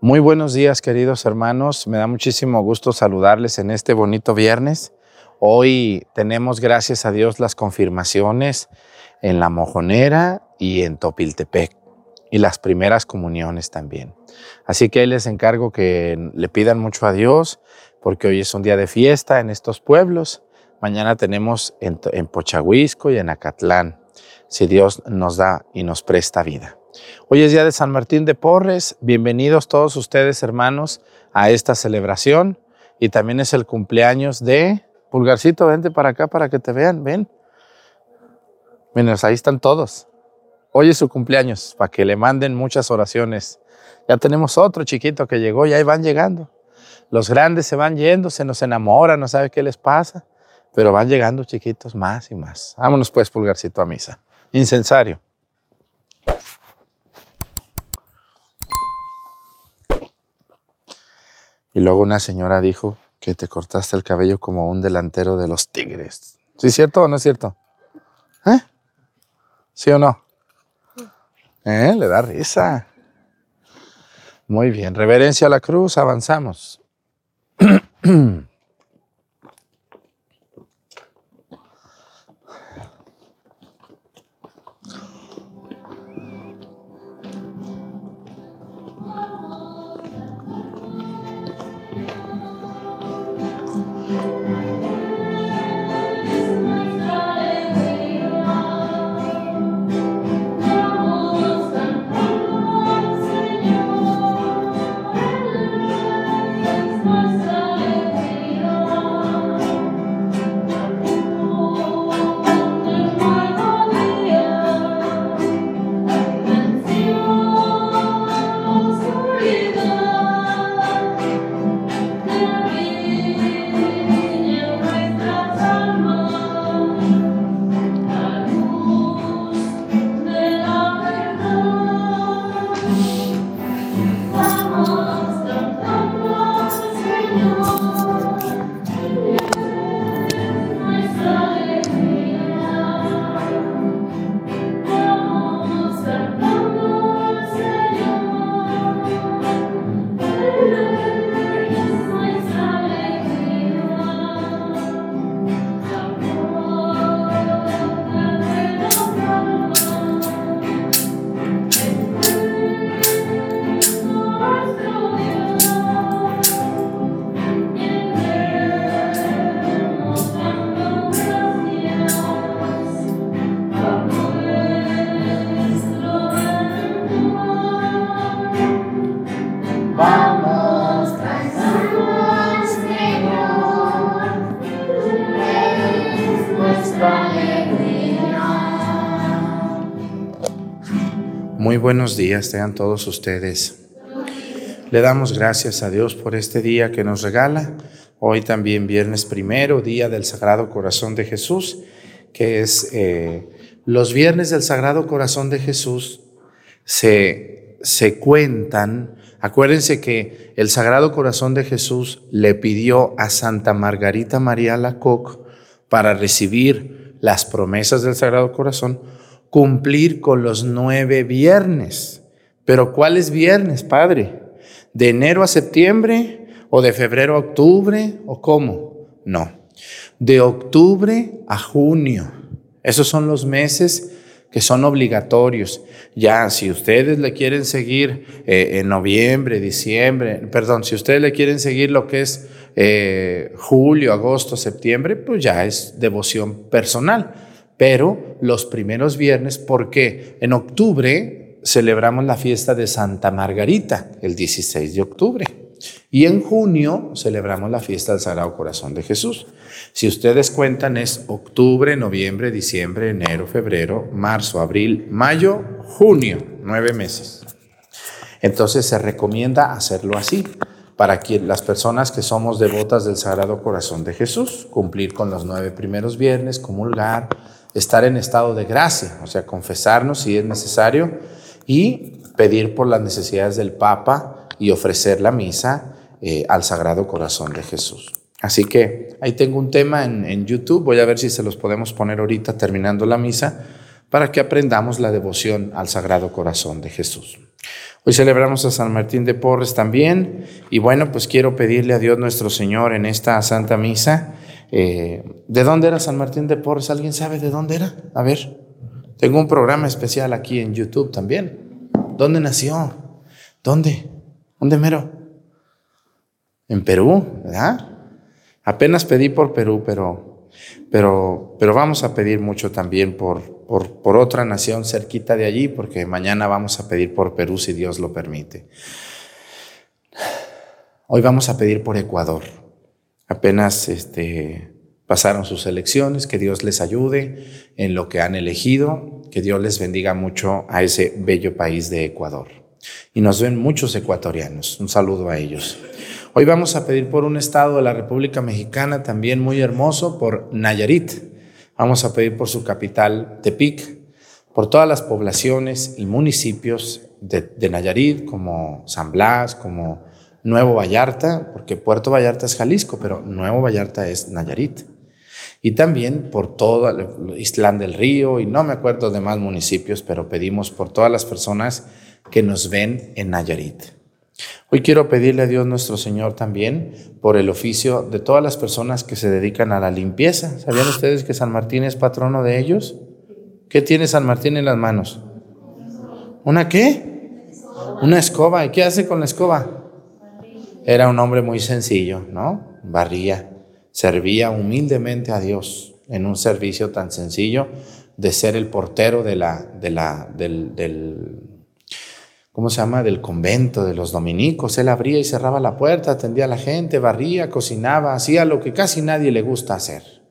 Muy buenos días, queridos hermanos. Me da muchísimo gusto saludarles en este bonito viernes. Hoy tenemos, gracias a Dios, las confirmaciones en La Mojonera y en Topiltepec y las primeras comuniones también. Así que les encargo que le pidan mucho a Dios porque hoy es un día de fiesta en estos pueblos. Mañana tenemos en, en Pochahuisco y en Acatlán, si Dios nos da y nos presta vida. Hoy es día de San Martín de Porres. Bienvenidos todos ustedes, hermanos, a esta celebración. Y también es el cumpleaños de Pulgarcito. Vente para acá para que te vean. Ven. Miren, ahí están todos. Hoy es su cumpleaños, para que le manden muchas oraciones. Ya tenemos otro chiquito que llegó y ahí van llegando. Los grandes se van yendo, se nos enamoran, no sabe qué les pasa, pero van llegando chiquitos más y más. Vámonos pues, Pulgarcito, a misa. Incensario. Y luego una señora dijo que te cortaste el cabello como un delantero de los tigres. ¿Sí es cierto o no es cierto? ¿Eh? ¿Sí o no? ¿Eh? Le da risa. Muy bien. Reverencia a la cruz, avanzamos. buenos días tengan todos ustedes. Le damos gracias a Dios por este día que nos regala. Hoy también viernes primero, día del Sagrado Corazón de Jesús, que es eh, los viernes del Sagrado Corazón de Jesús se, se cuentan. Acuérdense que el Sagrado Corazón de Jesús le pidió a Santa Margarita María Lacoc para recibir las promesas del Sagrado Corazón cumplir con los nueve viernes. Pero ¿cuáles viernes, Padre? ¿De enero a septiembre o de febrero a octubre o cómo? No, de octubre a junio. Esos son los meses que son obligatorios. Ya, si ustedes le quieren seguir eh, en noviembre, diciembre, perdón, si ustedes le quieren seguir lo que es eh, julio, agosto, septiembre, pues ya es devoción personal pero los primeros viernes, porque en octubre celebramos la fiesta de Santa Margarita, el 16 de octubre. Y en junio celebramos la fiesta del Sagrado Corazón de Jesús. Si ustedes cuentan es octubre, noviembre, diciembre, enero, febrero, marzo, abril, mayo, junio, nueve meses. Entonces se recomienda hacerlo así para que las personas que somos devotas del Sagrado Corazón de Jesús, cumplir con los nueve primeros viernes, comulgar, estar en estado de gracia, o sea, confesarnos si es necesario y pedir por las necesidades del Papa y ofrecer la misa eh, al Sagrado Corazón de Jesús. Así que ahí tengo un tema en, en YouTube, voy a ver si se los podemos poner ahorita terminando la misa para que aprendamos la devoción al Sagrado Corazón de Jesús. Hoy celebramos a San Martín de Porres también y bueno, pues quiero pedirle a Dios nuestro Señor en esta Santa Misa. Eh, ¿De dónde era San Martín de Porres? ¿Alguien sabe de dónde era? A ver, tengo un programa especial aquí en YouTube también. ¿Dónde nació? ¿Dónde? ¿Dónde mero? En Perú, ¿verdad? Apenas pedí por Perú, pero, pero, pero vamos a pedir mucho también por, por, por otra nación cerquita de allí, porque mañana vamos a pedir por Perú si Dios lo permite. Hoy vamos a pedir por Ecuador. Apenas este, pasaron sus elecciones, que Dios les ayude en lo que han elegido, que Dios les bendiga mucho a ese bello país de Ecuador. Y nos ven muchos ecuatorianos. Un saludo a ellos. Hoy vamos a pedir por un estado de la República Mexicana también muy hermoso, por Nayarit. Vamos a pedir por su capital, Tepic, por todas las poblaciones y municipios de, de Nayarit, como San Blas, como Nuevo Vallarta, porque Puerto Vallarta es Jalisco, pero Nuevo Vallarta es Nayarit. Y también por todo Islán del Río, y no me acuerdo de más municipios, pero pedimos por todas las personas que nos ven en Nayarit. Hoy quiero pedirle a Dios nuestro Señor también por el oficio de todas las personas que se dedican a la limpieza. ¿Sabían ustedes que San Martín es patrono de ellos? ¿Qué tiene San Martín en las manos? ¿Una qué? Una escoba. ¿Y qué hace con la escoba? Era un hombre muy sencillo, ¿no? Barría, servía humildemente a Dios en un servicio tan sencillo de ser el portero de la, de la, del, del ¿cómo se llama? Del convento de los dominicos. Él abría y cerraba la puerta, atendía a la gente, barría, cocinaba, hacía lo que casi nadie le gusta hacer.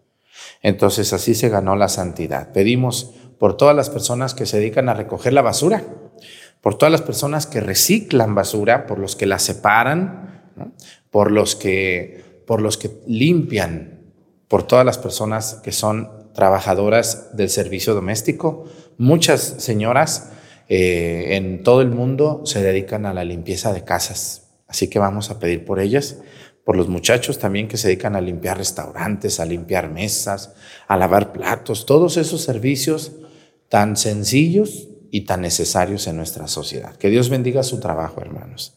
Entonces así se ganó la santidad. Pedimos por todas las personas que se dedican a recoger la basura, por todas las personas que reciclan basura, por los que la separan, por, los que, por los que limpian, por todas las personas que son trabajadoras del servicio doméstico. Muchas señoras eh, en todo el mundo se dedican a la limpieza de casas. Así que vamos a pedir por ellas, por los muchachos también que se dedican a limpiar restaurantes, a limpiar mesas, a lavar platos, todos esos servicios tan sencillos y tan necesarios en nuestra sociedad. Que Dios bendiga su trabajo, hermanos.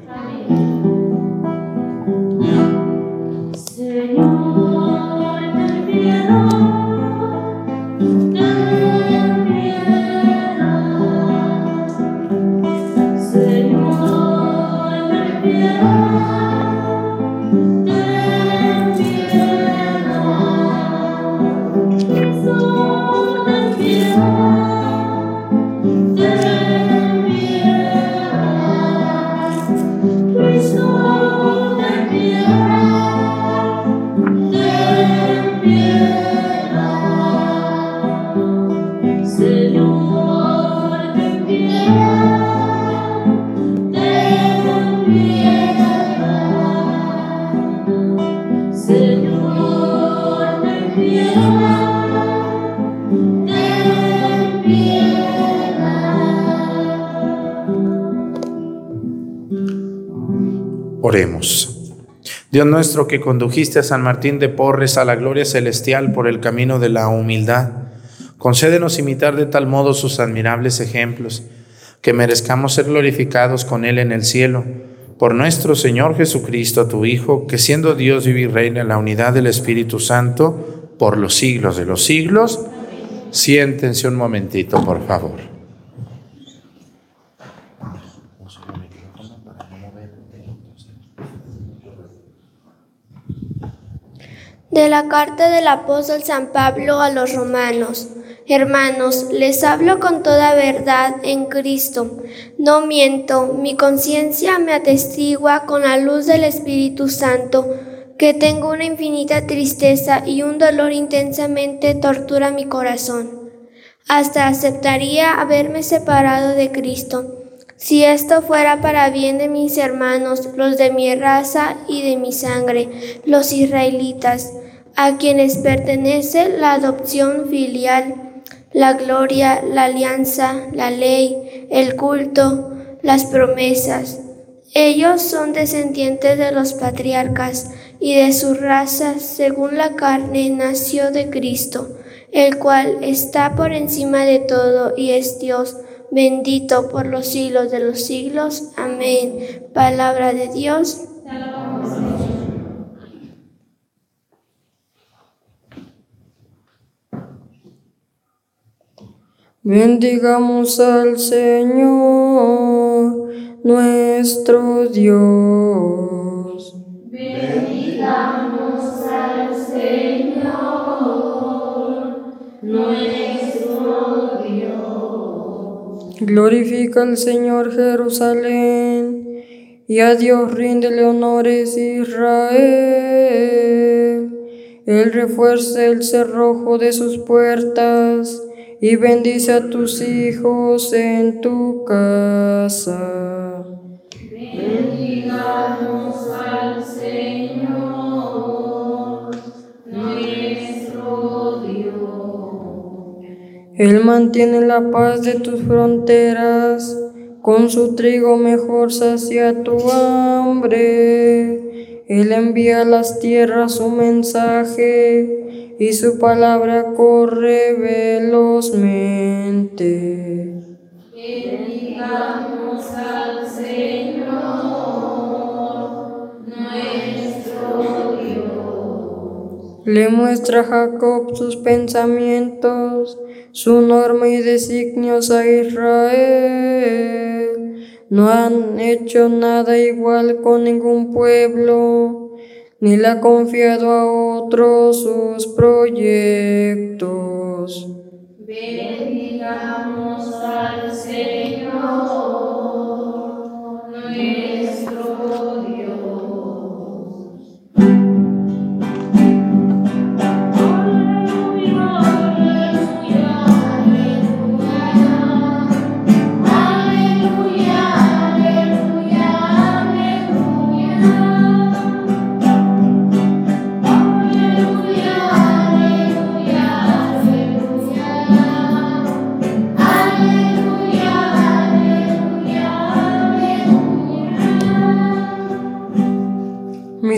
Dios nuestro que condujiste a San Martín de Porres a la gloria celestial por el camino de la humildad, concédenos imitar de tal modo sus admirables ejemplos, que merezcamos ser glorificados con Él en el cielo, por nuestro Señor Jesucristo, tu Hijo, que siendo Dios vive y reina en la unidad del Espíritu Santo, por los siglos de los siglos. Siéntense un momentito, por favor. De la carta del apóstol San Pablo a los romanos. Hermanos, les hablo con toda verdad en Cristo. No miento, mi conciencia me atestigua con la luz del Espíritu Santo que tengo una infinita tristeza y un dolor intensamente tortura mi corazón. Hasta aceptaría haberme separado de Cristo, si esto fuera para bien de mis hermanos, los de mi raza y de mi sangre, los israelitas, a quienes pertenece la adopción filial la gloria, la alianza, la ley, el culto, las promesas. Ellos son descendientes de los patriarcas y de su raza, según la carne, nació de Cristo, el cual está por encima de todo y es Dios, bendito por los siglos de los siglos. Amén. Palabra de Dios. Bendigamos al Señor, nuestro Dios. Bendigamos al Señor, nuestro Dios. Glorifica al Señor Jerusalén, y a Dios ríndele honores Israel. Él refuerce el cerrojo de sus puertas y bendice a tus hijos en tu casa. Él mantiene la paz de tus fronteras, con su trigo mejor sacia tu hambre. Él envía a las tierras su mensaje y su palabra corre velozmente. Le muestra Jacob sus pensamientos, su norma y designios a Israel. No han hecho nada igual con ningún pueblo ni le ha confiado a otros sus proyectos. Bendigamos al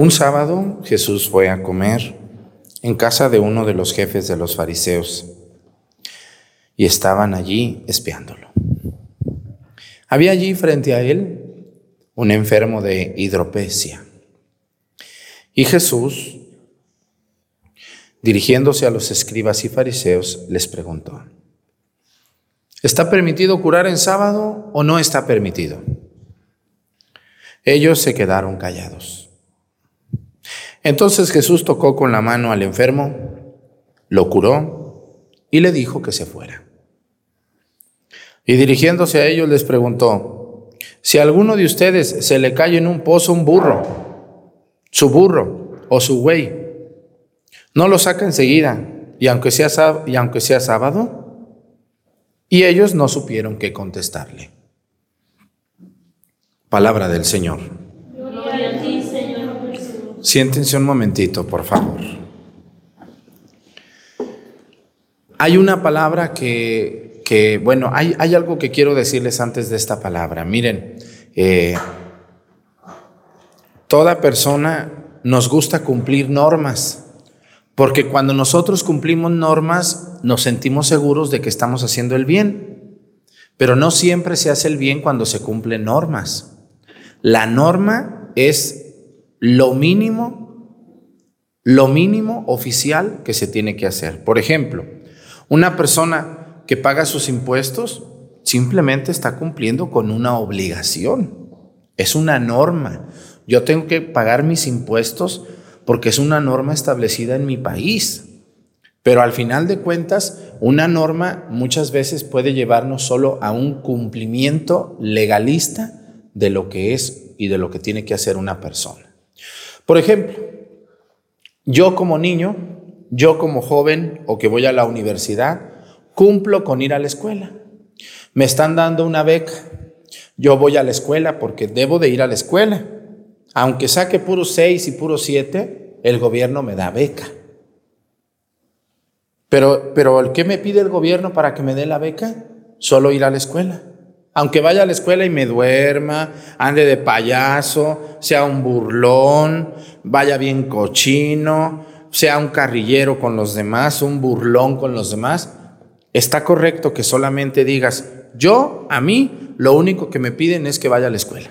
Un sábado Jesús fue a comer en casa de uno de los jefes de los fariseos y estaban allí espiándolo. Había allí frente a él un enfermo de hidropesia. Y Jesús, dirigiéndose a los escribas y fariseos, les preguntó, ¿está permitido curar en sábado o no está permitido? Ellos se quedaron callados. Entonces Jesús tocó con la mano al enfermo, lo curó y le dijo que se fuera. Y dirigiéndose a ellos les preguntó, si a alguno de ustedes se le cae en un pozo un burro, su burro o su buey, no lo saca enseguida y aunque sea, y aunque sea sábado, y ellos no supieron qué contestarle. Palabra del Señor. Gloria a ti, Señor Jesús. Siéntense un momentito, por favor. Hay una palabra que, que, bueno, hay, hay algo que quiero decirles antes de esta palabra. Miren, eh, toda persona nos gusta cumplir normas, porque cuando nosotros cumplimos normas nos sentimos seguros de que estamos haciendo el bien, pero no siempre se hace el bien cuando se cumplen normas. La norma es lo mínimo, lo mínimo oficial que se tiene que hacer. Por ejemplo, una persona que paga sus impuestos simplemente está cumpliendo con una obligación. Es una norma. Yo tengo que pagar mis impuestos porque es una norma establecida en mi país. Pero al final de cuentas, una norma muchas veces puede llevarnos solo a un cumplimiento legalista de lo que es y de lo que tiene que hacer una persona. Por ejemplo, yo como niño, yo como joven o que voy a la universidad, cumplo con ir a la escuela. Me están dando una beca. Yo voy a la escuela porque debo de ir a la escuela. Aunque saque puro 6 y puro 7, el gobierno me da beca. Pero, pero ¿qué me pide el gobierno para que me dé la beca? Solo ir a la escuela. Aunque vaya a la escuela y me duerma, ande de payaso, sea un burlón, vaya bien cochino, sea un carrillero con los demás, un burlón con los demás, está correcto que solamente digas, yo, a mí, lo único que me piden es que vaya a la escuela.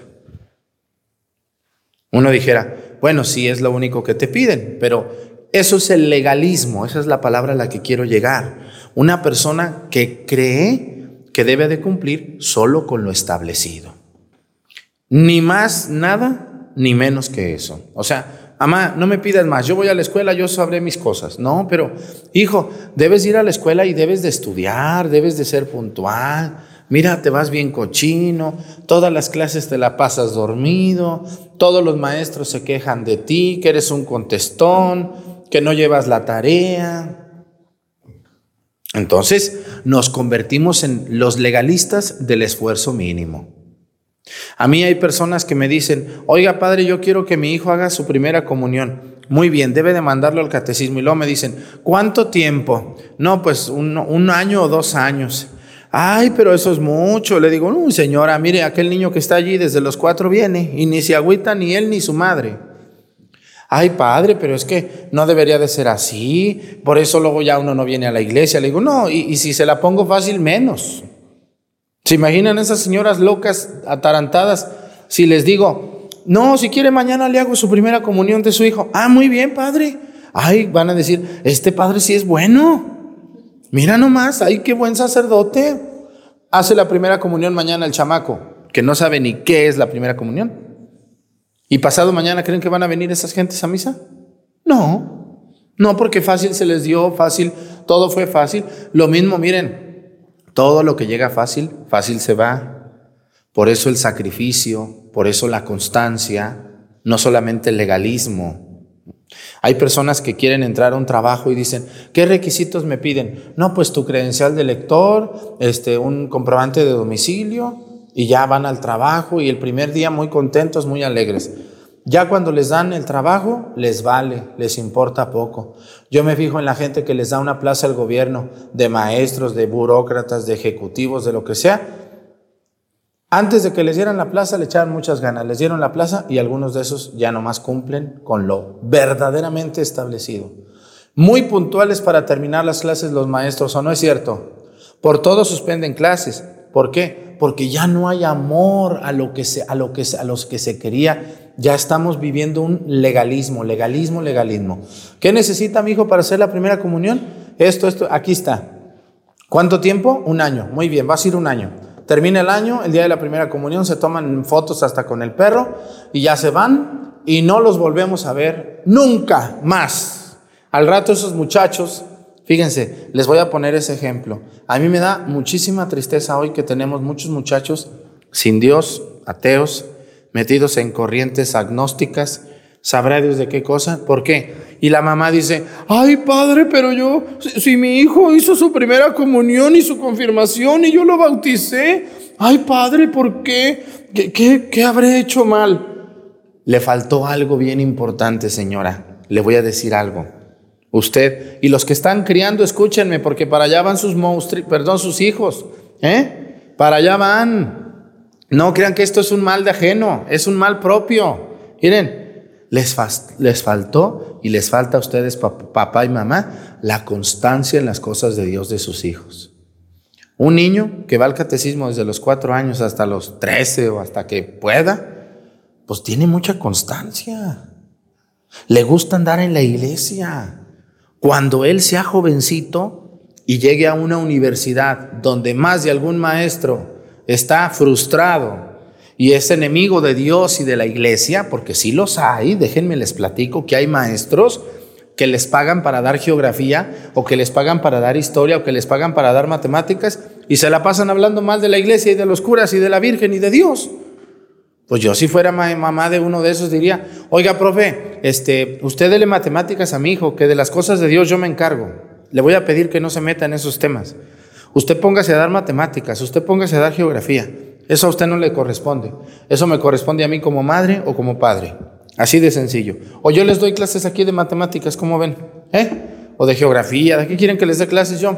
Uno dijera, bueno, sí es lo único que te piden, pero eso es el legalismo, esa es la palabra a la que quiero llegar. Una persona que cree que debe de cumplir solo con lo establecido. Ni más nada, ni menos que eso. O sea, mamá, no me pidas más, yo voy a la escuela, yo sabré mis cosas. No, pero hijo, debes ir a la escuela y debes de estudiar, debes de ser puntual. Mira, te vas bien cochino, todas las clases te la pasas dormido, todos los maestros se quejan de ti, que eres un contestón, que no llevas la tarea. Entonces nos convertimos en los legalistas del esfuerzo mínimo. A mí hay personas que me dicen, oiga padre, yo quiero que mi hijo haga su primera comunión. Muy bien, debe de mandarlo al catecismo. Y luego me dicen, ¿cuánto tiempo? No, pues un, año o dos años. Ay, pero eso es mucho. Le digo, no, señora, mire, aquel niño que está allí desde los cuatro viene y ni se agüita ni él ni su madre. Ay, padre, pero es que no debería de ser así. Por eso luego ya uno no viene a la iglesia. Le digo, no, y, si se la pongo fácil, menos. ¿Se imaginan esas señoras locas, atarantadas? Si les digo, no, si quiere mañana le hago su primera comunión de su hijo. Ah, muy bien, padre. Ay, van a decir, este padre sí es bueno. Mira nomás, ay, qué buen sacerdote. Hace la primera comunión mañana el chamaco, que no sabe ni qué es la primera comunión. ¿Y pasado mañana creen que van a venir esas gentes a misa? No, no porque fácil se les dio, fácil, todo fue fácil. Lo mismo, miren, todo lo que llega fácil, fácil se va. Por eso el sacrificio, por eso la constancia, no solamente el legalismo. Hay personas que quieren entrar a un trabajo y dicen, ¿qué requisitos me piden? No, pues tu credencial de lector, este, un comprobante de domicilio, y ya van al trabajo y el primer día muy contentos, muy alegres. Ya cuando les dan el trabajo, les vale, les importa poco. Yo me fijo en la gente que les da una plaza al gobierno, de maestros, de burócratas, de ejecutivos, de lo que sea. Antes de que les dieran la plaza, le echaban muchas ganas. Les dieron la plaza y algunos de esos ya nomás cumplen con lo verdaderamente establecido. Muy puntuales para terminar las clases los maestros, ¿o no es cierto? Por todo suspenden clases. ¿Por qué? Porque ya no hay amor a lo que se, a lo que a los que se quería. Ya estamos viviendo un legalismo, legalismo, legalismo. ¿Qué necesita mi hijo para hacer la primera comunión? Esto, esto, aquí está. ¿Cuánto tiempo? Un año. Muy bien, va a ser un año. Termina el año, el día de la primera comunión, se toman fotos hasta con el perro y ya se van y no los volvemos a ver nunca más. Al rato esos muchachos Fíjense, les voy a poner ese ejemplo. A mí me da muchísima tristeza hoy que tenemos muchos muchachos sin Dios, ateos, metidos en corrientes agnósticas, ¿Sabrá Dios de qué cosa? ¿Por qué? Y la mamá dice, ay padre, pero yo, si, mi hijo hizo su primera comunión y su confirmación y yo lo bauticé, ay padre, ¿por? ¿Qué, qué, qué habré hecho mal? Le faltó algo bien importante, señora. Le voy a decir algo. Usted y los que están criando, escúchenme, porque para allá van sus monstri- perdón, sus hijos, ¿eh? Para allá van. No crean que esto es un mal de ajeno, es un mal propio. Miren, les, faltó y les falta a ustedes, pap- papá y mamá, la constancia en las cosas de Dios de sus hijos. Un niño que va al catecismo desde los cuatro años hasta los trece o hasta que pueda, pues tiene mucha constancia. Le gusta andar en la iglesia. Cuando él sea jovencito y llegue a una universidad donde más de algún maestro está frustrado y es enemigo de Dios y de la iglesia, porque sí los hay, déjenme les platico que hay maestros que les pagan para dar geografía o que les pagan para dar historia o que les pagan para dar matemáticas y se la pasan hablando mal de la iglesia y de los curas y de la Virgen y de Dios. Pues yo si fuera ma- mamá de uno de esos diría, oiga, profe, este, usted dele matemáticas a mi hijo, que de las cosas de Dios yo me encargo. Le voy a pedir que no se meta en esos temas. Usted póngase a dar matemáticas, usted póngase a dar geografía. Eso a usted no le corresponde. Eso me corresponde a mí como madre o como padre. Así de sencillo. O yo les doy clases aquí de matemáticas, ¿cómo ven? ¿Eh? O de geografía, ¿de qué quieren que les dé clases yo?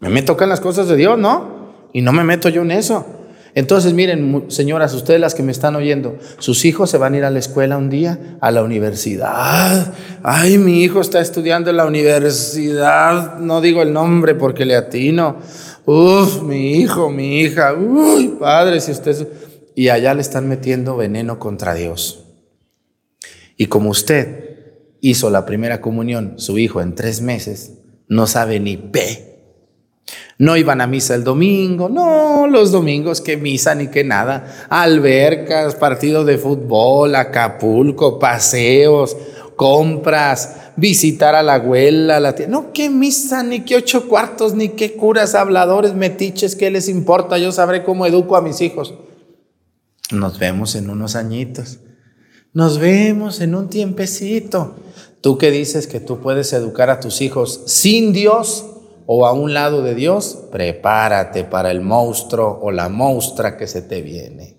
Me meto acá en las cosas de Dios, ¿no? Y no me meto yo en eso. Entonces, miren, señoras, ustedes las que me están oyendo, sus hijos se van a ir a la escuela un día, a la universidad. Ay, mi hijo está estudiando en la universidad. No digo el nombre porque le atino. Uf, mi hijo, mi hija. Uy, padre, si usted... Y allá le están metiendo veneno contra Dios. Y como usted hizo la primera comunión, su hijo en tres meses, no sabe ni P. No iban a misa el domingo, no, los domingos que misa ni que nada. Albercas, partido de fútbol, Acapulco, paseos, compras, visitar a la abuela, la tía. No, qué misa, ni qué ocho cuartos, ni qué curas, habladores, metiches, ¿qué les importa? Yo sabré cómo educo a mis hijos. Nos vemos en unos añitos. Nos vemos en un tiempecito. Tú que dices que tú puedes educar a tus hijos sin Dios o a un lado de Dios, prepárate para el monstruo o la monstrua que se te viene.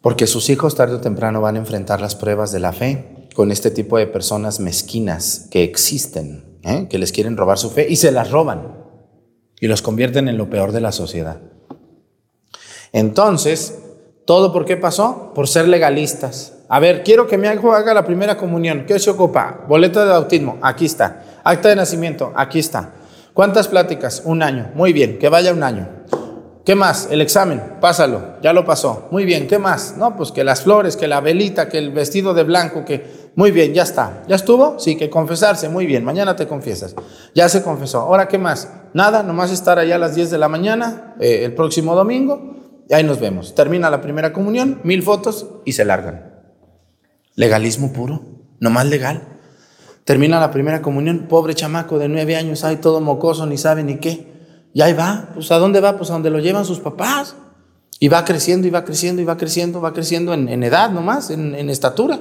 Porque sus hijos tarde o temprano van a enfrentar las pruebas de la fe con este tipo de personas mezquinas que existen, ¿eh? que les quieren robar su fe y se las roban y los convierten en lo peor de la sociedad. Entonces, ¿todo por qué pasó? Por ser legalistas. A ver, quiero que mi hijo haga la primera comunión. ¿Qué se ocupa? Boleta de bautismo, aquí está. Acta de nacimiento, aquí está. ¿Cuántas pláticas? Un año. Muy bien, que vaya un año. ¿Qué más? El examen, pásalo, ya lo pasó. Muy bien, ¿qué más? No, pues que las flores, que la velita, que el vestido de blanco, que... Muy bien, ya está. ¿Ya estuvo? Sí, que confesarse, muy bien, mañana te confiesas. Ya se confesó. Ahora, ¿qué más? Nada, nomás estar allá a las 10 de la mañana, eh, el próximo domingo, y ahí nos vemos. Termina la primera comunión, mil fotos y se largan. Legalismo puro, nomás legal. Termina la primera comunión, pobre chamaco de nueve años, ay, todo mocoso, ni sabe ni qué. Y ahí va, pues ¿a dónde va? Pues a donde lo llevan sus papás. Y va creciendo, y va creciendo, y va creciendo, va creciendo en, en edad nomás, en, en estatura.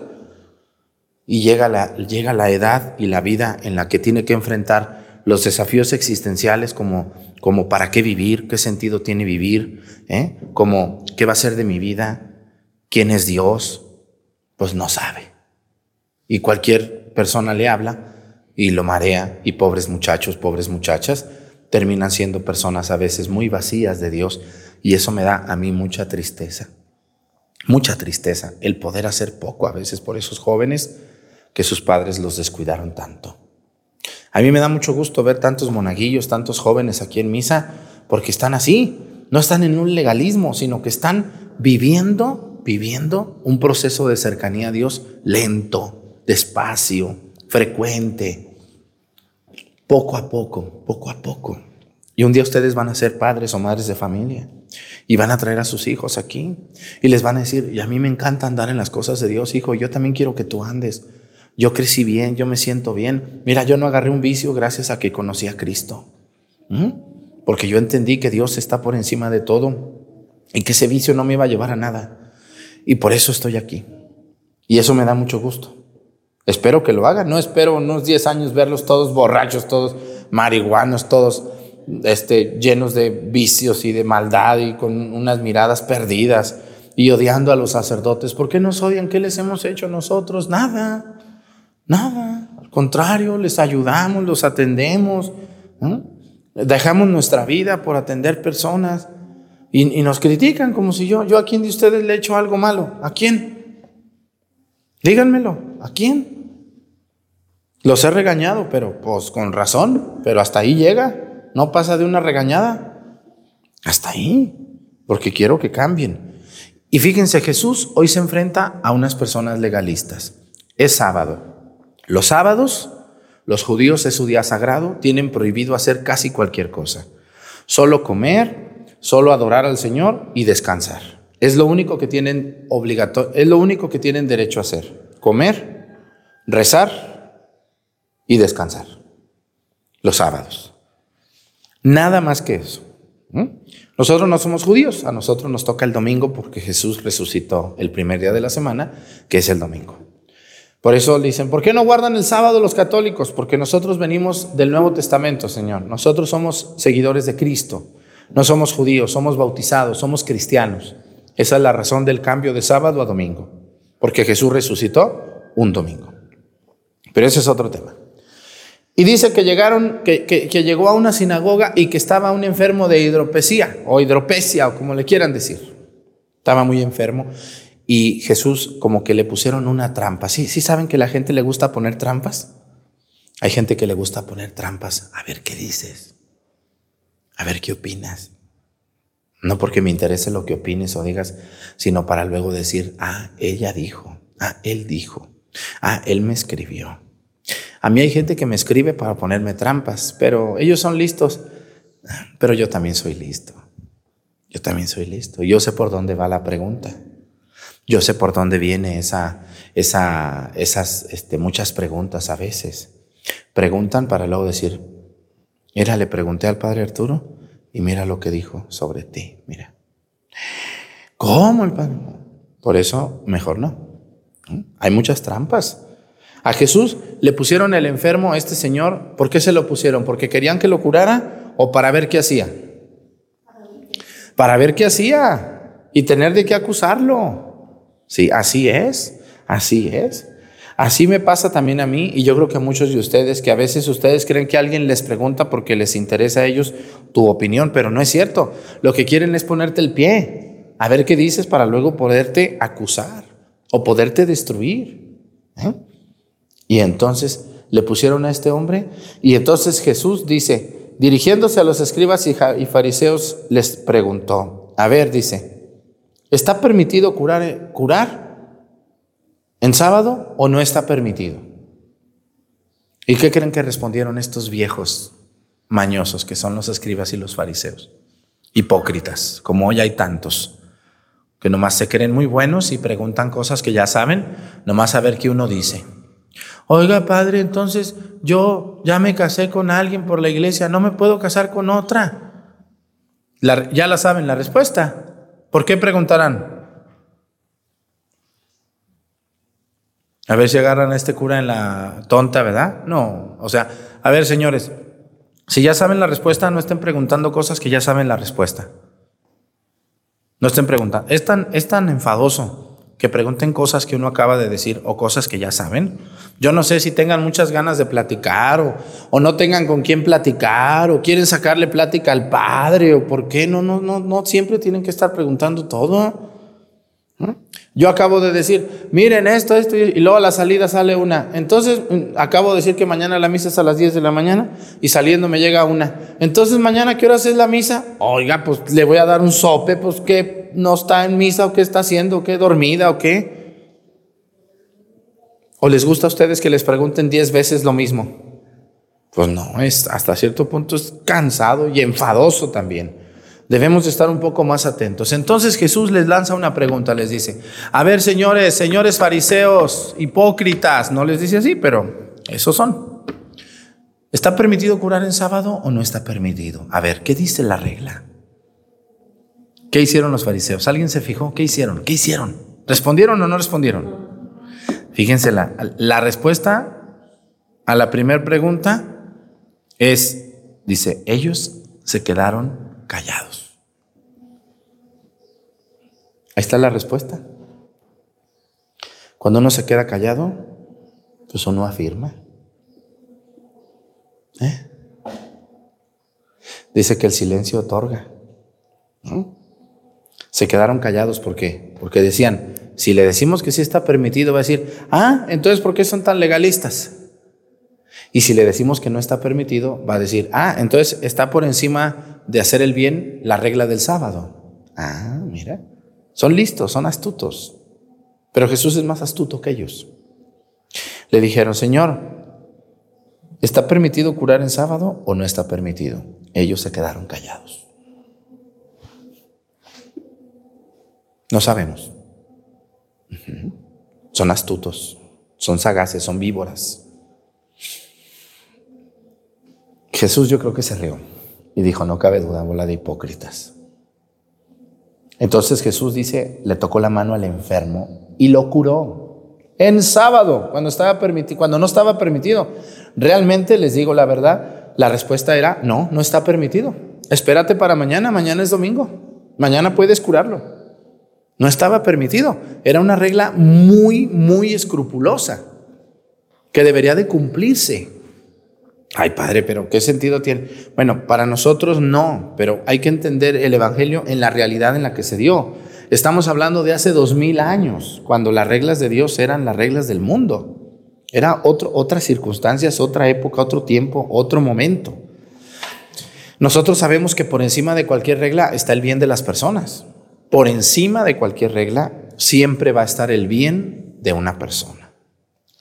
Y llega la, llega la edad y la vida en la que tiene que enfrentar los desafíos existenciales como, como para qué vivir, qué sentido tiene vivir, ¿eh? como qué va a ser de mi vida, quién es Dios, pues no sabe. Y cualquier persona le habla y lo marea y pobres muchachos, pobres muchachas, terminan siendo personas a veces muy vacías de Dios y eso me da a mí mucha tristeza. Mucha tristeza el poder hacer poco a veces por esos jóvenes que sus padres los descuidaron tanto. A mí me da mucho gusto ver tantos monaguillos, tantos jóvenes aquí en misa, porque están así, no están en un legalismo, sino que están viviendo, viviendo un proceso de cercanía a Dios lento, despacio, frecuente, poco a poco, poco a poco. Y un día ustedes van a ser padres o madres de familia y van a traer a sus hijos aquí y les van a decir, y a mí me encanta andar en las cosas de Dios, hijo, yo también quiero que tú andes. Yo crecí bien, yo me siento bien. Mira, yo no agarré un vicio gracias a que conocí a Cristo. Porque yo entendí que Dios está por encima de todo y que ese vicio no me iba a llevar a nada. Y por eso estoy aquí. Y eso me da mucho gusto. Espero que lo hagan. No espero unos 10 años verlos todos borrachos, todos marihuanos, todos este, llenos de vicios y de maldad y con unas miradas perdidas y odiando a los sacerdotes. ¿Por qué nos odian? ¿Qué les hemos hecho nosotros? Nada, nada. Al contrario, les ayudamos, los atendemos. Dejamos nuestra vida por atender personas y, nos critican como si yo, yo a quién de ustedes le he hecho algo malo. ¿A quién? Díganmelo, ¿a quién? Los he regañado, pero pues con razón, pero hasta ahí llega. No pasa de una regañada. Hasta ahí, porque quiero que cambien. Y fíjense, Jesús hoy se enfrenta a unas personas legalistas. Es sábado. Los sábados, los judíos es su día sagrado, tienen prohibido hacer casi cualquier cosa. Solo comer, solo adorar al Señor y descansar. Es lo único que tienen obligatorio, es lo único que tienen derecho a hacer. Comer, rezar y descansar. Los sábados. Nada más que eso. Nosotros no somos judíos, a nosotros nos toca el domingo porque Jesús resucitó el primer día de la semana, que es el domingo. Por eso dicen, ¿por qué no guardan el sábado los católicos? Porque nosotros venimos del Nuevo Testamento, Señor. Nosotros somos seguidores de Cristo. No somos judíos, somos bautizados, somos cristianos. Esa es la razón del cambio de sábado a domingo. Porque Jesús resucitó un domingo. Pero ese es otro tema. Y dice que llegaron, que, que, llegó a una sinagoga y que estaba un enfermo de hidropesía o hidropesia o como le quieran decir. Estaba muy enfermo y Jesús como que le pusieron una trampa. Sí, sí saben que la gente le gusta poner trampas. Hay gente que le gusta poner trampas. A ver qué dices. A ver qué opinas. No porque me interese lo que opines o digas, sino para luego decir, ah, ella dijo, ah, él dijo, ah, él me escribió. A mí hay gente que me escribe para ponerme trampas, pero ellos son listos, pero yo también soy listo. Yo también soy listo. Yo sé por dónde va la pregunta. Yo sé por dónde viene esa, esa, esas este, muchas preguntas a veces. Preguntan para luego decir, mira, le pregunté al padre Arturo y mira lo que dijo sobre ti. Mira. ¿Cómo el padre? Por eso, mejor no. Hay muchas trampas. A Jesús le pusieron el enfermo a este señor. ¿Por qué se lo pusieron? ¿Porque querían que lo curara o para ver qué hacía? Para ver qué hacía y tener de qué acusarlo. Sí, así es, así es. Así me pasa también a mí y yo creo que a muchos de ustedes que a veces ustedes creen que alguien les pregunta porque les interesa a ellos tu opinión, pero no es cierto. Lo que quieren es ponerte el pie, a ver qué dices para luego poderte acusar o poderte destruir. ¿eh? Y entonces le pusieron a este hombre y entonces Jesús dice, dirigiéndose a los escribas y fariseos, les preguntó, a ver, dice, ¿está permitido curar, curar en sábado o no está permitido? ¿Y qué creen que respondieron estos viejos mañosos que son los escribas y los fariseos? Hipócritas, como hoy hay tantos que nomás se creen muy buenos y preguntan cosas que ya saben, nomás a ver qué uno dice. Oiga, padre, entonces yo ya me casé con alguien por la iglesia, no me puedo casar con otra. ya la saben la respuesta. ¿Por qué preguntarán? A ver si agarran a este cura en la tonta, ¿verdad? No, o sea, a ver, señores, si ya saben la respuesta, no estén preguntando cosas que ya saben la respuesta. No estén preguntando. Es tan, es tan enfadoso que pregunten cosas que uno acaba de decir o cosas que ya saben. Yo no sé si tengan muchas ganas de platicar o, o, no tengan con quién platicar o quieren sacarle plática al padre o por qué. No, no, no, no siempre tienen que estar preguntando todo. Yo acabo de decir, miren esto, esto, y luego a la salida sale una. Entonces, mm, acabo de decir que mañana la misa es a las 10 de la mañana y saliendo me llega una. Entonces, mañana, ¿qué hora es la misa? Oiga, pues le voy a dar un sope, pues que no está en misa o qué está haciendo, qué dormida o qué. ¿O les gusta a ustedes que les pregunten 10 veces lo mismo? Pues no, es hasta cierto punto es cansado y enfadoso también. Debemos de estar un poco más atentos. Entonces Jesús les lanza una pregunta, les dice, a ver señores, señores fariseos, hipócritas, no les dice así, pero esos son. ¿Está permitido curar en sábado o no está permitido? A ver, ¿qué dice la regla? ¿Qué hicieron los fariseos? ¿Alguien se fijó? ¿Qué hicieron? ¿Qué hicieron? ¿Respondieron o no respondieron? Fíjense, la, la respuesta a la primera pregunta es, dice, ellos se quedaron callados. Ahí está la respuesta. Cuando uno se queda callado, pues uno afirma. ¿Eh? Dice que el silencio otorga. Se quedaron callados, ¿por qué? Porque decían, si le decimos que sí está permitido, va a decir, ah, entonces ¿por qué son tan legalistas? Y si le decimos que no está permitido, va a decir, ah, entonces está por encima de hacer el bien la regla del sábado. Ah, mira, son listos, son astutos. Pero Jesús es más astuto que ellos. Le dijeron, Señor, ¿está permitido curar en sábado o no está permitido? Ellos se quedaron callados. No sabemos. Son astutos, son sagaces, son víboras. Jesús yo creo que se rió y dijo, no cabe duda, bola de hipócritas. Entonces Jesús dice, le tocó la mano al enfermo y lo curó. En sábado, cuando, estaba cuando no estaba permitido. Realmente les digo la verdad, la respuesta era, no, no está permitido. Espérate para mañana, mañana es domingo. Mañana puedes curarlo. No estaba permitido. Era una regla muy, muy escrupulosa que debería de cumplirse. Ay, padre, pero ¿qué sentido tiene? Bueno, para nosotros no, pero hay que entender el Evangelio en la realidad en la que se dio. Estamos hablando de hace dos mil años, cuando las reglas de Dios eran las reglas del mundo. Era otro, otras circunstancias, otra época, otro tiempo, otro momento. Nosotros sabemos que por encima de cualquier regla está el bien de las personas. Por encima de cualquier regla siempre va a estar el bien de una persona.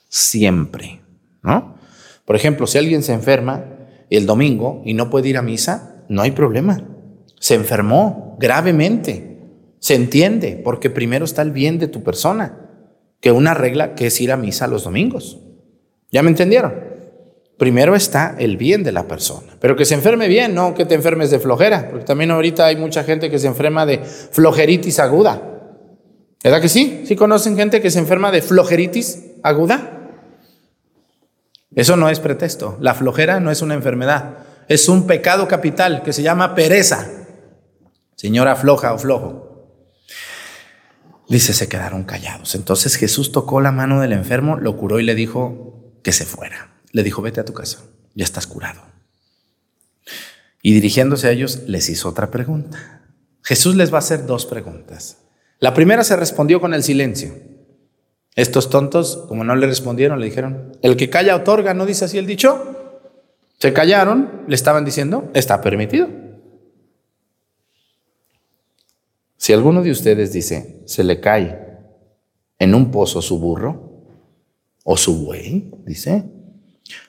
Siempre, ¿no? Por ejemplo, si alguien se enferma el domingo y no puede ir a misa, no hay problema. Se enfermó gravemente. Se entiende, porque primero está el bien de tu persona, que una regla que es ir a misa los domingos. ¿Ya me entendieron? Primero está el bien de la persona. Pero que se enferme bien, no que te enfermes de flojera, porque también ahorita hay mucha gente que se enferma de flojeritis aguda. ¿Verdad que sí? ¿Sí conocen gente que se enferma de flojeritis aguda? Eso no es pretexto. La flojera no es una enfermedad. Es un pecado capital que se llama pereza. Señora floja o flojo. Dice, se quedaron callados. Entonces Jesús tocó la mano del enfermo, lo curó y le dijo que se fuera. Le dijo, vete a tu casa, ya estás curado. Y dirigiéndose a ellos, les hizo otra pregunta. Jesús les va a hacer dos preguntas. La primera se respondió con el silencio. Estos tontos, como no le respondieron, le dijeron, el que calla otorga, ¿no dice así el dicho? Se callaron, le estaban diciendo, está permitido. Si alguno de ustedes dice, se le cae en un pozo su burro o su buey, dice,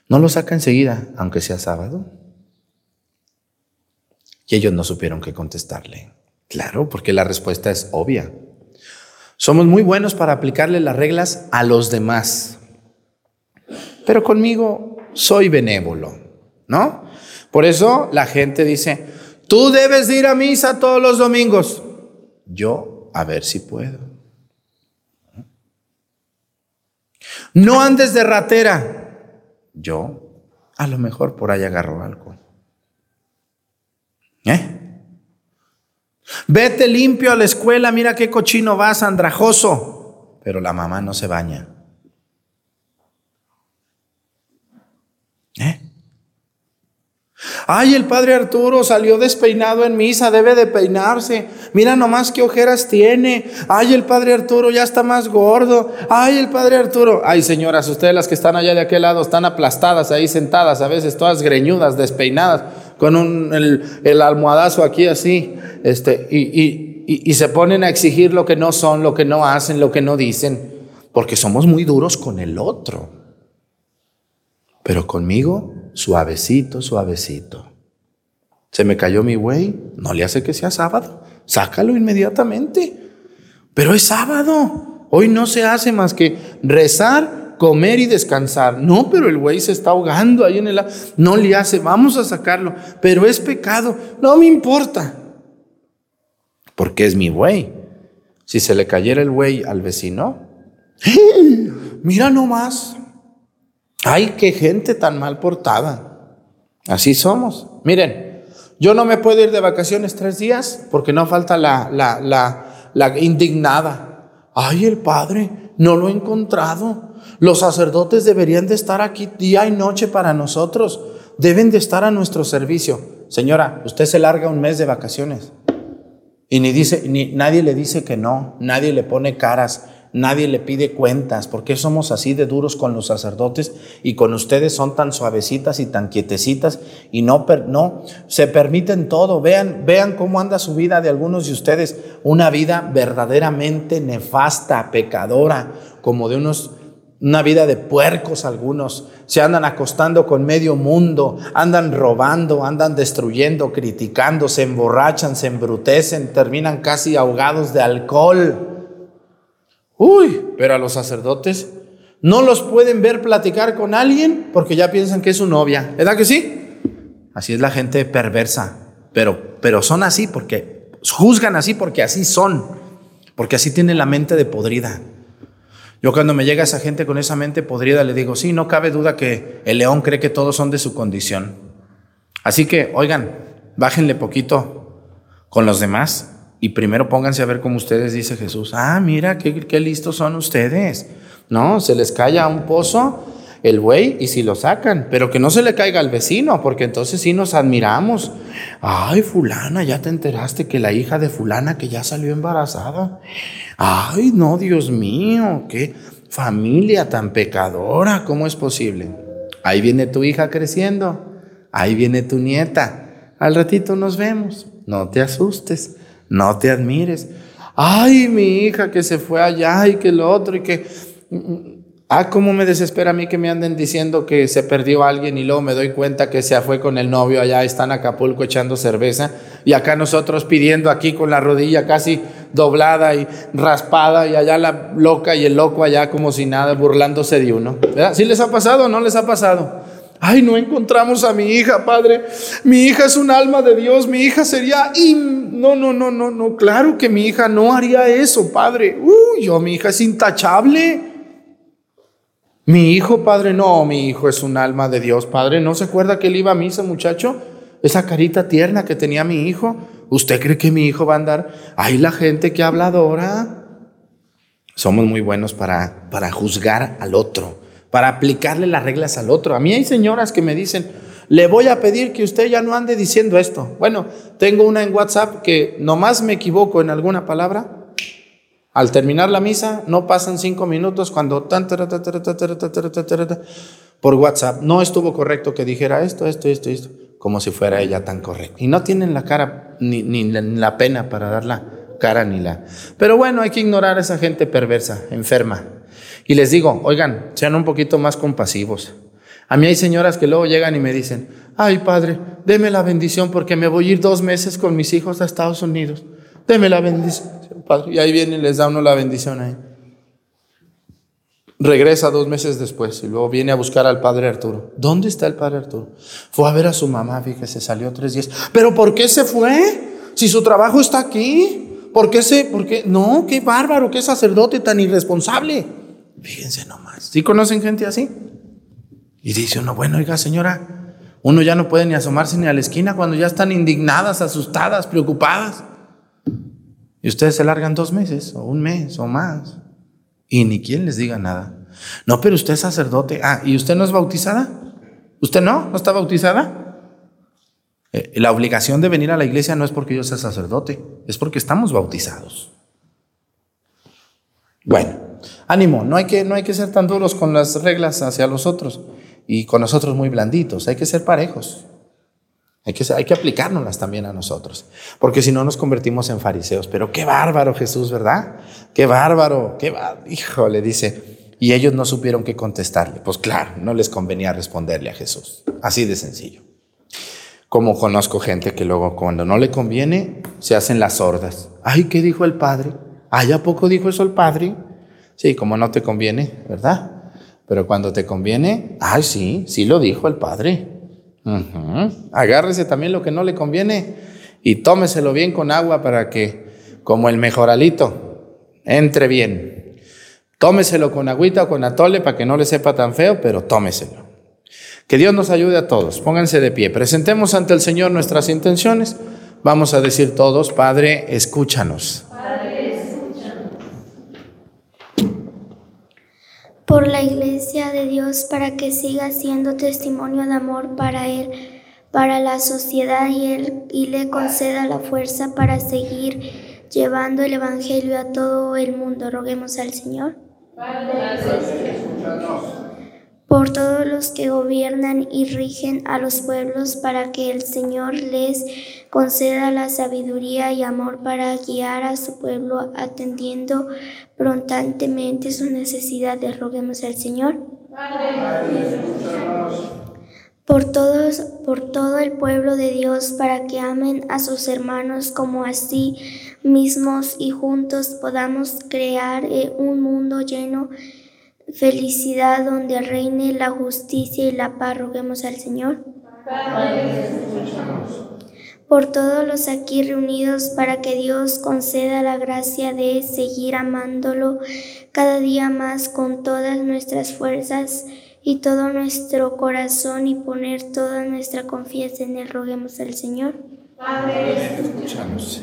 no lo saca enseguida, aunque sea sábado. Y ellos no supieron qué contestarle. Claro, porque la respuesta es obvia. Somos muy buenos para aplicarle las reglas a los demás. Pero conmigo soy benévolo, ¿no? Por eso la gente dice, tú debes ir a misa todos los domingos. Yo, a ver si puedo. No andes de ratera. Yo, a lo mejor por ahí agarro algo. ¿Eh? Vete limpio a la escuela, mira qué cochino vas, andrajoso. Pero la mamá no se baña. ¿Eh? Ay, el padre Arturo salió despeinado en misa, debe de peinarse. Mira nomás qué ojeras tiene. Ay, el padre Arturo ya está más gordo. Ay, el padre Arturo. Ay, señoras, ustedes las que están allá de aquel lado están aplastadas ahí sentadas, a veces todas greñudas, despeinadas, con un, el, almohadazo aquí así este, y, se ponen a exigir lo que no son, lo que no hacen, lo que no dicen, porque somos muy duros con el otro. Pero conmigo, suavecito, suavecito. Se me cayó mi güey, no le hace que sea sábado, sácalo inmediatamente. Pero es sábado, hoy no se hace más que rezar, comer y descansar. No, pero el güey se está ahogando ahí en el... No le hace, vamos a sacarlo, pero es pecado, no me importa. Porque es mi buey. Si se le cayera el buey al vecino, mira nomás, ay, qué gente tan mal portada. Así somos. Miren, yo no me puedo ir de vacaciones tres días porque no falta la, la, la, indignada. Ay, el padre, no lo he encontrado. Los sacerdotes deberían de estar aquí día y noche para nosotros. Deben de estar a nuestro servicio. Señora, usted se larga un mes de vacaciones. Y ni dice, ni nadie le dice que no, nadie le pone caras, nadie le pide cuentas. ¿Por qué somos así de duros con los sacerdotes y con ustedes son tan suavecitas y tan quietecitas y no, no se permiten todo? Vean, vean cómo anda su vida de algunos de ustedes, una vida verdaderamente nefasta, pecadora, como de unos una vida de puercos algunos, se andan acostando con medio mundo, andan robando, andan destruyendo, criticando, se emborrachan, se embrutecen, terminan casi ahogados de alcohol. Uy, pero a los sacerdotes no los pueden ver platicar con alguien porque ya piensan que es su novia, ¿verdad que sí? Así es la gente perversa, pero, pero son así porque juzgan así porque así son, porque así tienen la mente de podrida. Yo cuando me llega esa gente con esa mente podrida le digo, sí, no cabe duda que el león cree que todos son de su condición. Así que, oigan, bájenle poquito con los demás y primero pónganse a ver cómo ustedes, dice Jesús. Ah, mira, qué, qué listos son ustedes. No, se les calla un pozo el buey y si lo sacan, pero que no se le caiga al vecino, porque entonces sí nos admiramos. Ay, fulana, ya te enteraste que la hija de fulana que ya salió embarazada. Ay, no, Dios mío, qué familia tan pecadora, ¿cómo es posible? Ahí viene tu hija creciendo, ahí viene tu nieta. Al ratito nos vemos, no te asustes, no te admires. Ay, mi hija que se fue allá y que lo otro y que Ah, cómo me desespera a mí que me anden diciendo que se perdió alguien y luego me doy cuenta que se fue con el novio allá, está en Acapulco echando cerveza y acá nosotros pidiendo aquí con la rodilla casi doblada y raspada y allá la loca y el loco allá como si nada burlándose de uno. ¿Verdad? ¿Sí les ha pasado o no les ha pasado? Ay, no encontramos a mi hija, padre. Mi hija es un alma de Dios. Mi hija sería... No, no, no, no, no. Claro que mi hija no haría eso, padre. Uy, yo, mi hija es intachable. Mi hijo, padre, no, mi hijo es un alma de Dios, padre. ¿No se acuerda que él iba a misa, muchacho? Esa carita tierna que tenía mi hijo. ¿Usted cree que mi hijo va a andar? Hay la gente que habladora. Somos muy buenos para, para juzgar al otro, para aplicarle las reglas al otro. A mí hay señoras que me dicen, le voy a pedir que usted ya no ande diciendo esto. Bueno, tengo una en WhatsApp que nomás me equivoco en alguna palabra al terminar la misa, no pasan cinco minutos cuando por WhatsApp no estuvo correcto que dijera esto, esto, esto, esto, como si fuera ella tan correcta. Y no tienen la cara ni, ni la pena para dar la cara ni la. Pero bueno, hay que ignorar a esa gente perversa, enferma. Y les digo, oigan, sean un poquito más compasivos. A mí hay señoras que luego llegan y me dicen, ay padre, deme la bendición porque me voy a ir dos meses con mis hijos a Estados Unidos. Deme la bendición, Padre. Y ahí viene y les da uno la bendición ahí. Regresa dos meses después y luego viene a buscar al padre Arturo. ¿Dónde está el padre Arturo? Fue a ver a su mamá, fíjese, salió tres días. ¿Pero por qué se fue? Si su trabajo está aquí. ¿Por qué se.? Por qué? No, qué bárbaro, qué sacerdote tan irresponsable. Fíjense nomás. ¿Sí conocen gente así? Y dice uno, bueno, oiga, señora, uno ya no puede ni asomarse ni a la esquina cuando ya están indignadas, asustadas, preocupadas. Y ustedes se largan dos meses o un mes o más. Y ni quien les diga nada. No, pero usted es sacerdote. Ah, ¿y usted no es bautizada? ¿Usted no? ¿No está bautizada? Eh, la obligación de venir a la iglesia no es porque yo sea sacerdote, es porque estamos bautizados. Bueno, ánimo, no hay que, no hay que ser tan duros con las reglas hacia los otros y con nosotros muy blanditos, hay que ser parejos. Hay que, hay que aplicárnoslas también a nosotros, porque si no nos convertimos en fariseos. Pero qué bárbaro Jesús, ¿verdad? Qué bárbaro, qué hijo, le dice. Y ellos no supieron qué contestarle. Pues claro, no les convenía responderle a Jesús. Así de sencillo. Como conozco gente que luego cuando no le conviene, se hacen las sordas. Ay, ¿qué dijo el Padre? Ay, ¿a poco dijo eso el Padre? Sí, como no te conviene, ¿verdad? Pero cuando te conviene, ay, sí, sí lo dijo el Padre. Agárrese también lo que no le conviene y tómeselo bien con agua para que, como el mejoralito, entre bien. Tómeselo con agüita o con atole para que no le sepa tan feo, pero tómeselo. Que Dios nos ayude a todos. Pónganse de pie. Presentemos ante el Señor nuestras intenciones. Vamos a decir todos, Padre, escúchanos. Por la iglesia de Dios para que siga siendo testimonio de amor para Él, para la sociedad y, él, y le conceda la fuerza para seguir llevando el Evangelio a todo el mundo. Roguemos al Señor. Por todos los que gobiernan y rigen a los pueblos para que el Señor les conceda la sabiduría y amor para guiar a su pueblo atendiendo prontantemente sus necesidades. Roguemos al Señor. Por todos, por todo el pueblo de Dios, para que amen a sus hermanos como a sí mismos y juntos podamos crear eh, un mundo lleno de felicidad donde reine la justicia y la paz. Roguemos al Señor. Por todos los aquí reunidos, para que Dios conceda la gracia de seguir amándolo cada día más con todas nuestras fuerzas y todo nuestro corazón y poner toda nuestra confianza en Él. Roguemos al Señor. Padre, escúchanos.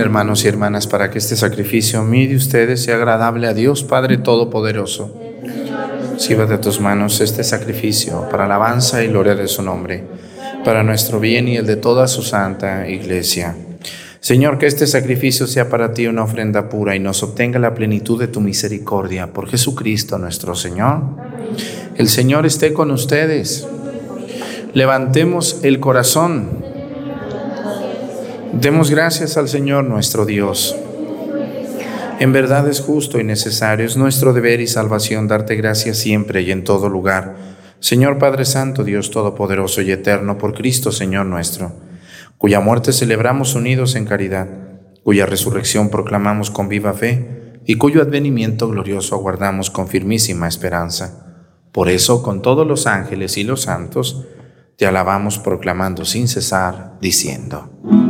Hermanos y hermanas para que este sacrificio mío de ustedes sea agradable a Dios Padre Todopoderoso. Sirva de tus manos este sacrificio para alabanza y gloria de su nombre, para nuestro bien y el de toda su santa iglesia. Señor, que este sacrificio sea para ti una ofrenda pura y nos obtenga la plenitud de tu misericordia por Jesucristo nuestro Señor. El Señor esté con ustedes. Levantemos el corazón. Demos gracias al Señor nuestro Dios. En verdad es justo y necesario, es nuestro deber y salvación darte gracias siempre y en todo lugar. Señor Padre Santo, Dios Todopoderoso y Eterno, por Cristo Señor nuestro, cuya muerte celebramos unidos en caridad, cuya resurrección proclamamos con viva fe y cuyo advenimiento glorioso aguardamos con firmísima esperanza. Por eso, con todos los ángeles y los santos, te alabamos proclamando sin cesar, diciendo.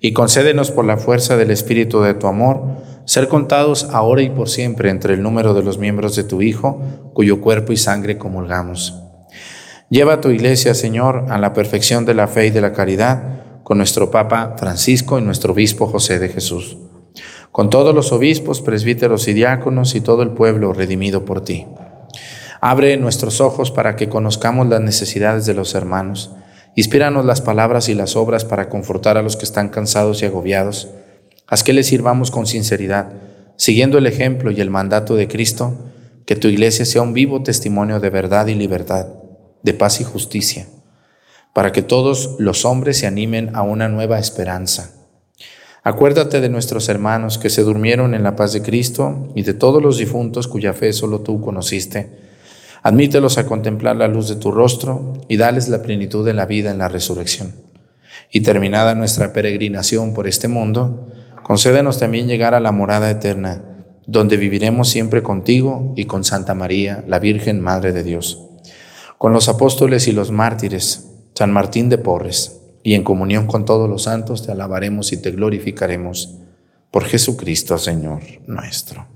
y concédenos por la fuerza del Espíritu de tu amor, ser contados ahora y por siempre entre el número de los miembros de tu Hijo, cuyo cuerpo y sangre comulgamos. Lleva a tu iglesia, Señor, a la perfección de la fe y de la caridad, con nuestro Papa Francisco y nuestro Obispo José de Jesús, con todos los obispos, presbíteros y diáconos y todo el pueblo redimido por ti. Abre nuestros ojos para que conozcamos las necesidades de los hermanos Inspíranos las palabras y las obras para confortar a los que están cansados y agobiados. Haz que les sirvamos con sinceridad, siguiendo el ejemplo y el mandato de Cristo, que tu iglesia sea un vivo testimonio de verdad y libertad, de paz y justicia, para que todos los hombres se animen a una nueva esperanza. Acuérdate de nuestros hermanos que se durmieron en la paz de Cristo y de todos los difuntos cuya fe solo tú conociste Admítelos a contemplar la luz de tu rostro y dales la plenitud de la vida en la resurrección. Y terminada nuestra peregrinación por este mundo, concédenos también llegar a la morada eterna, donde viviremos siempre contigo y con Santa María, la Virgen Madre de Dios, con los apóstoles y los mártires, San Martín de Porres, y en comunión con todos los santos te alabaremos y te glorificaremos por Jesucristo, Señor nuestro.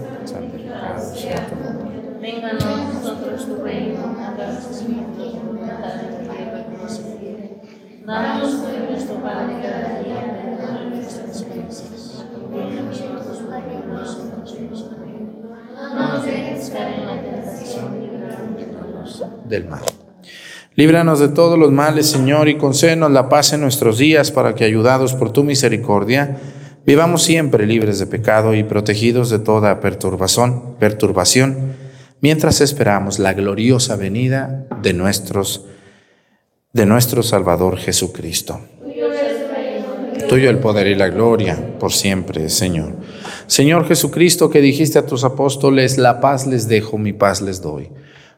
Del mal. Líbranos de todos los males, Señor, y concédenos la paz en nuestros días para que, ayudados por tu misericordia, vivamos siempre libres de pecado y protegidos de toda perturbación, perturbación, mientras esperamos la gloriosa venida de nuestros de nuestro Salvador Jesucristo. Tuyo el poder y la gloria por siempre, Señor. Señor Jesucristo, que dijiste a tus apóstoles, la paz les dejo, mi paz les doy.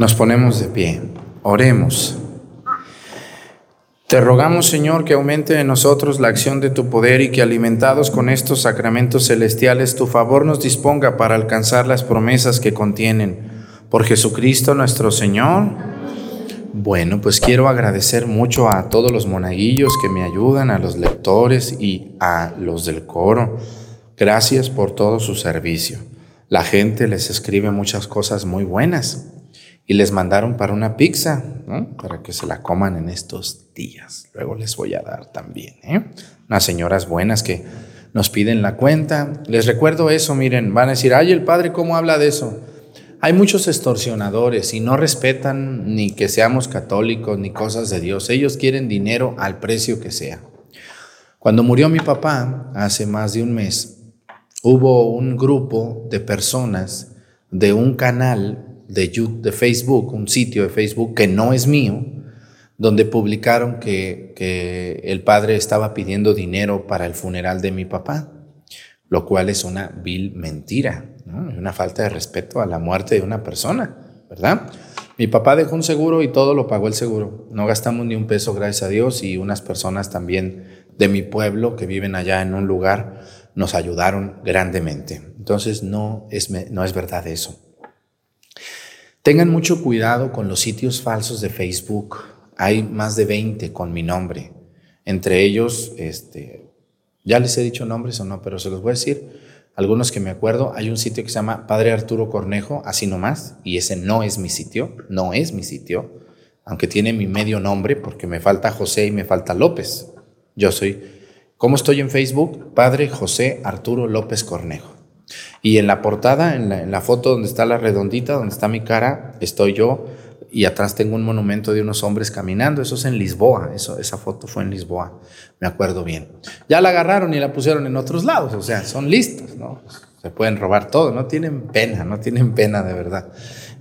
Nos ponemos de pie, oremos. Te rogamos, Señor, que aumente en nosotros la acción de tu poder y que alimentados con estos sacramentos celestiales, tu favor nos disponga para alcanzar las promesas que contienen. Por Jesucristo nuestro Señor. Bueno, pues quiero agradecer mucho a todos los monaguillos que me ayudan, a los lectores y a los del coro. Gracias por todo su servicio. La gente les escribe muchas cosas muy buenas y les mandaron para una pizza, para que se la coman en estos días. Luego les voy a dar también. ¿eh? Unas señoras buenas que nos piden la cuenta. Les recuerdo eso, miren, van a decir, ay, el padre, ¿cómo habla de eso? Hay muchos extorsionadores y no respetan ni que seamos católicos ni cosas de Dios. Ellos quieren dinero al precio que sea. Cuando murió mi papá, hace más de un mes, hubo un grupo de personas de un canal de, de Facebook, un sitio de Facebook que no es mío, donde publicaron que, que el padre estaba pidiendo dinero para el funeral de mi papá, lo cual es una vil mentira. Una falta de respeto a la muerte de una persona, ¿verdad? Mi papá dejó un seguro y todo lo pagó el seguro. No gastamos ni un peso, gracias a Dios, y unas personas también de mi pueblo que viven allá en un lugar nos ayudaron grandemente. Entonces no es, no es verdad eso. Tengan mucho cuidado con los sitios falsos de Facebook. Hay más de 20 con mi nombre. Entre ellos, este, ya les he dicho nombres o no, pero se los voy a decir algunos que me acuerdo, hay un sitio que se llama Padre Arturo Cornejo, así nomás, y ese no es mi sitio, no es mi sitio, aunque tiene mi medio nombre, porque me falta José y me falta López. Yo soy, ¿cómo estoy en Facebook? Padre José Arturo López Cornejo. Y en la portada, en la, foto donde está la redondita, donde está mi cara, estoy yo y atrás tengo un monumento de unos hombres caminando. Eso es en Lisboa, eso, esa foto fue en Lisboa, me acuerdo bien. Ya la agarraron y la pusieron en otros lados, o sea, son listos, ¿no? Se pueden robar todo, no tienen pena, no tienen pena de verdad.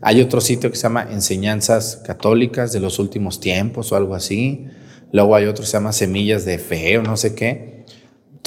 Hay otro sitio que se llama Enseñanzas Católicas de los Últimos Tiempos o algo así. Luego hay otro que se llama Semillas de Fe o no sé qué.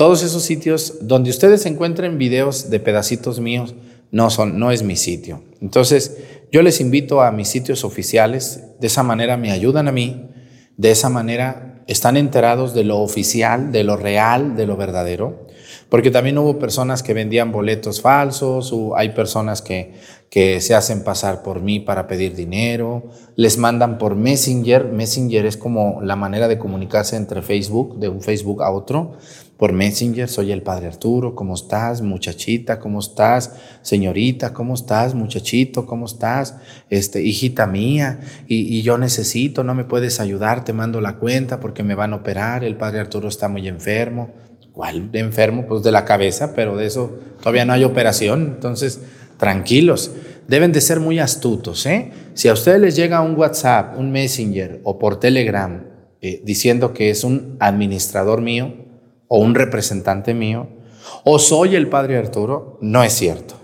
Todos esos sitios donde ustedes encuentren videos de pedacitos míos, no, son, no es mi sitio. Entonces, yo les invito a mis sitios oficiales, de esa manera me ayudan a mí, de esa manera están enterados de lo oficial, de lo real, de lo verdadero, porque también hubo personas que vendían boletos falsos, o hay personas que, que se hacen pasar por mí para pedir dinero, les mandan por Messenger, Messenger es como la manera de comunicarse entre Facebook, de un Facebook a otro, por Messenger, soy el Padre Arturo, ¿cómo estás, muchachita? ¿Cómo estás, señorita? ¿Cómo estás, muchachito? ¿Cómo estás, este, hijita mía? Y, yo necesito, no me puedes ayudar, te mando la cuenta porque me van a operar, el Padre Arturo está muy enfermo. ¿Cuál enfermo? Pues de la cabeza, pero de eso todavía no hay operación, entonces tranquilos. Deben de ser muy astutos, ¿eh? Si a ustedes les llega un WhatsApp, un Messenger o por Telegram eh, diciendo que es un administrador mío, o un representante mío, o soy el padre Arturo, no es cierto.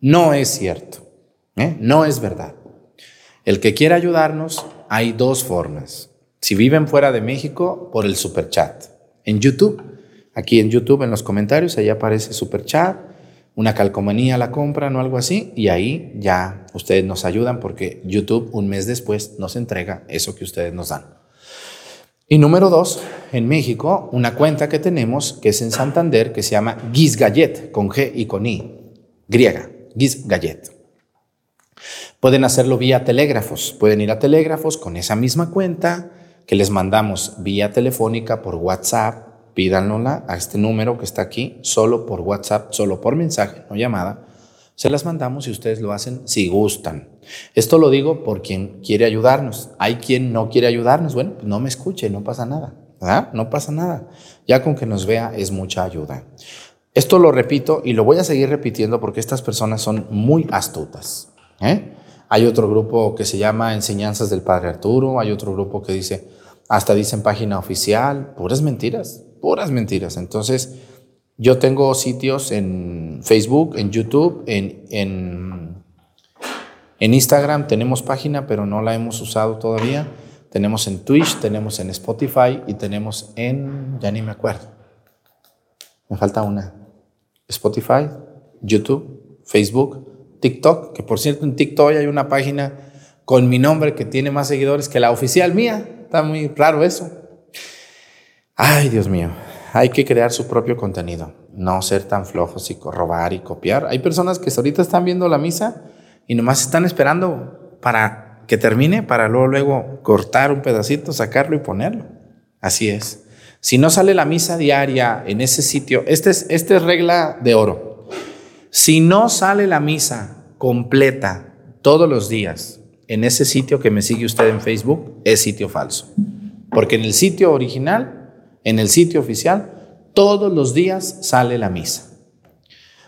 No es cierto. ¿eh? No es verdad. El que quiera ayudarnos, hay dos formas. Si viven fuera de México, por el superchat. En YouTube, aquí en YouTube, en los comentarios, ahí aparece superchat, una calcomanía la compran o algo así, y ahí ya ustedes nos ayudan porque YouTube un mes después nos entrega eso que ustedes nos dan. Y número dos, en México, una cuenta que tenemos que es en Santander que se llama Gizgallet, con G y con I, griega, Gizgallet. Pueden hacerlo vía telégrafos, pueden ir a telégrafos con esa misma cuenta que les mandamos vía telefónica por WhatsApp, pídanla a este número que está aquí, solo por WhatsApp, solo por mensaje, no llamada se las mandamos y ustedes lo hacen si gustan. Esto lo digo por quien quiere ayudarnos. Hay quien no quiere ayudarnos. Bueno, pues no me escuche, no pasa nada. No pasa nada. Ya con que nos vea es mucha ayuda. Esto lo repito y lo voy a seguir repitiendo porque estas personas son muy astutas. ¿eh? Hay otro grupo que se llama Enseñanzas del Padre Arturo, hay otro grupo que dice, hasta dicen página oficial, puras mentiras, puras mentiras. Entonces, yo tengo sitios en Facebook, en YouTube, en, Instagram tenemos página, pero no la hemos usado todavía. Tenemos en Twitch, tenemos en Spotify y tenemos en, ya ni me acuerdo. Me falta una. Spotify, YouTube, Facebook, TikTok, que por cierto en TikTok hay una página con mi nombre que tiene más seguidores que la oficial mía. Está muy raro eso. Ay, Dios mío hay que crear su propio contenido, no ser tan flojos y robar y copiar. Hay personas que ahorita están viendo la misa y nomás están esperando para que termine, para luego, luego cortar un pedacito, sacarlo y ponerlo. Así es. Si no sale la misa diaria en ese sitio, esta es, esta es regla de oro. Si no sale la misa completa todos los días en ese sitio que me sigue usted en Facebook, es sitio falso. Porque en el sitio original, en el sitio oficial, todos los días sale la misa.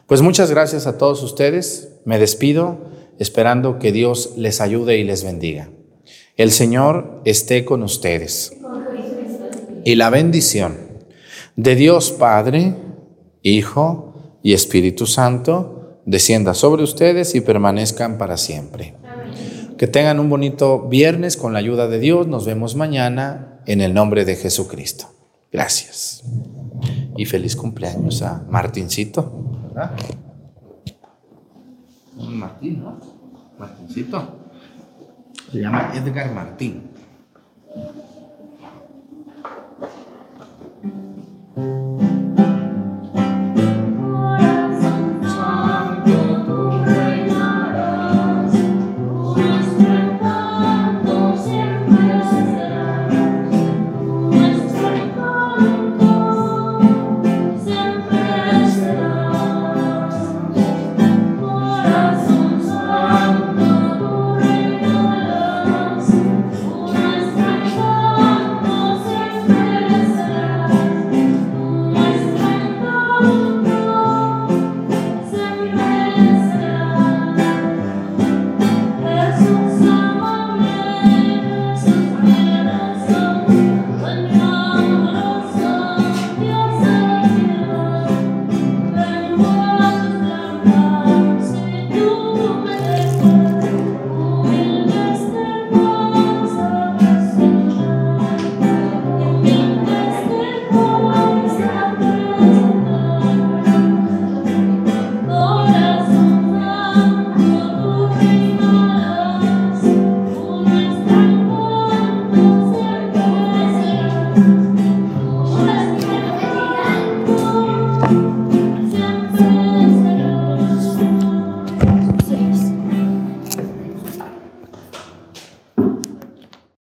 Pues muchas gracias a todos ustedes. Me despido esperando que Dios les ayude y les bendiga. El Señor esté con ustedes y la bendición de Dios Padre, Hijo y Espíritu Santo descienda sobre ustedes y permanezcan para siempre. Que tengan un bonito viernes con la ayuda de Dios. Nos vemos mañana en el nombre de Jesucristo. Gracias. Y feliz cumpleaños a Martincito. Martín, ¿no? Martincito. Se llama Edgar Martín.